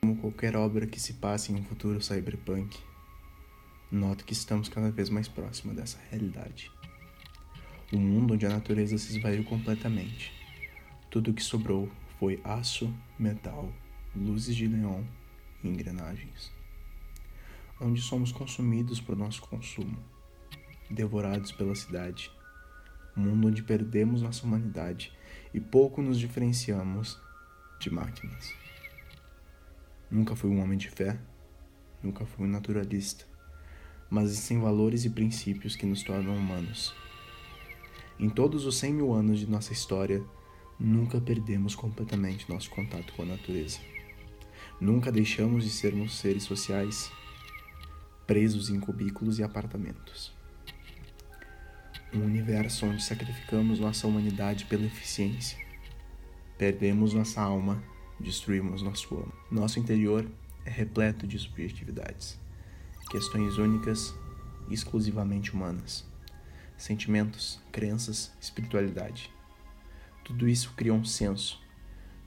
Como qualquer obra que se passe em um futuro cyberpunk, noto que estamos cada vez mais próximos dessa realidade. Um mundo onde a natureza se esvaiu completamente. Tudo o que sobrou foi aço, metal, luzes de neon e engrenagens. Onde somos consumidos por nosso consumo, devorados pela cidade. Mundo onde perdemos nossa humanidade e pouco nos diferenciamos de máquinas. Nunca fui um homem de fé, nunca fui um naturalista, mas sem valores e princípios que nos tornam humanos. Em todos os 100 mil anos de nossa história, nunca perdemos completamente nosso contato com a natureza. Nunca deixamos de sermos seres sociais, presos em cubículos e apartamentos. Um universo onde sacrificamos nossa humanidade pela eficiência. Perdemos nossa alma destruímos nosso amo. Nosso interior é repleto de subjetividades, questões únicas exclusivamente humanas, sentimentos, crenças, espiritualidade. Tudo isso cria um senso,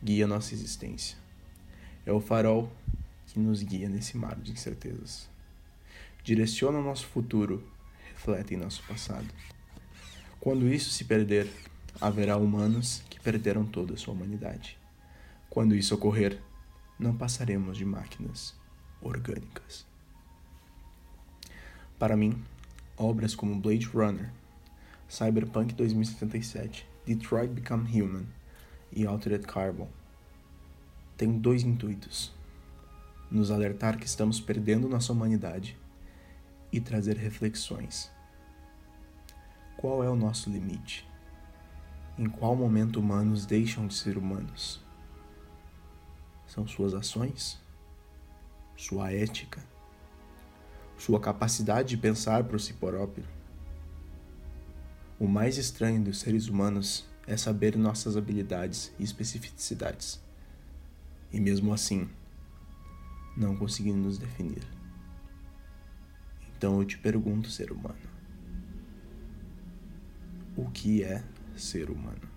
guia nossa existência. É o farol que nos guia nesse mar de incertezas. Direciona o nosso futuro, reflete em nosso passado. Quando isso se perder, haverá humanos que perderam toda a sua humanidade. Quando isso ocorrer, não passaremos de máquinas orgânicas. Para mim, obras como Blade Runner, Cyberpunk 2077, Detroit Become Human e Altered Carbon têm dois intuitos: nos alertar que estamos perdendo nossa humanidade e trazer reflexões. Qual é o nosso limite? Em qual momento humanos deixam de ser humanos? são suas ações, sua ética, sua capacidade de pensar por si próprio. O mais estranho dos seres humanos é saber nossas habilidades e especificidades, e mesmo assim, não conseguindo nos definir. Então eu te pergunto, ser humano, o que é ser humano?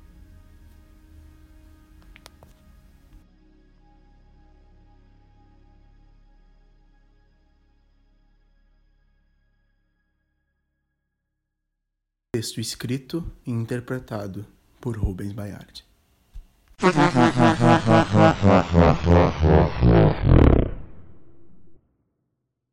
Texto escrito e interpretado por Rubens Baiardi.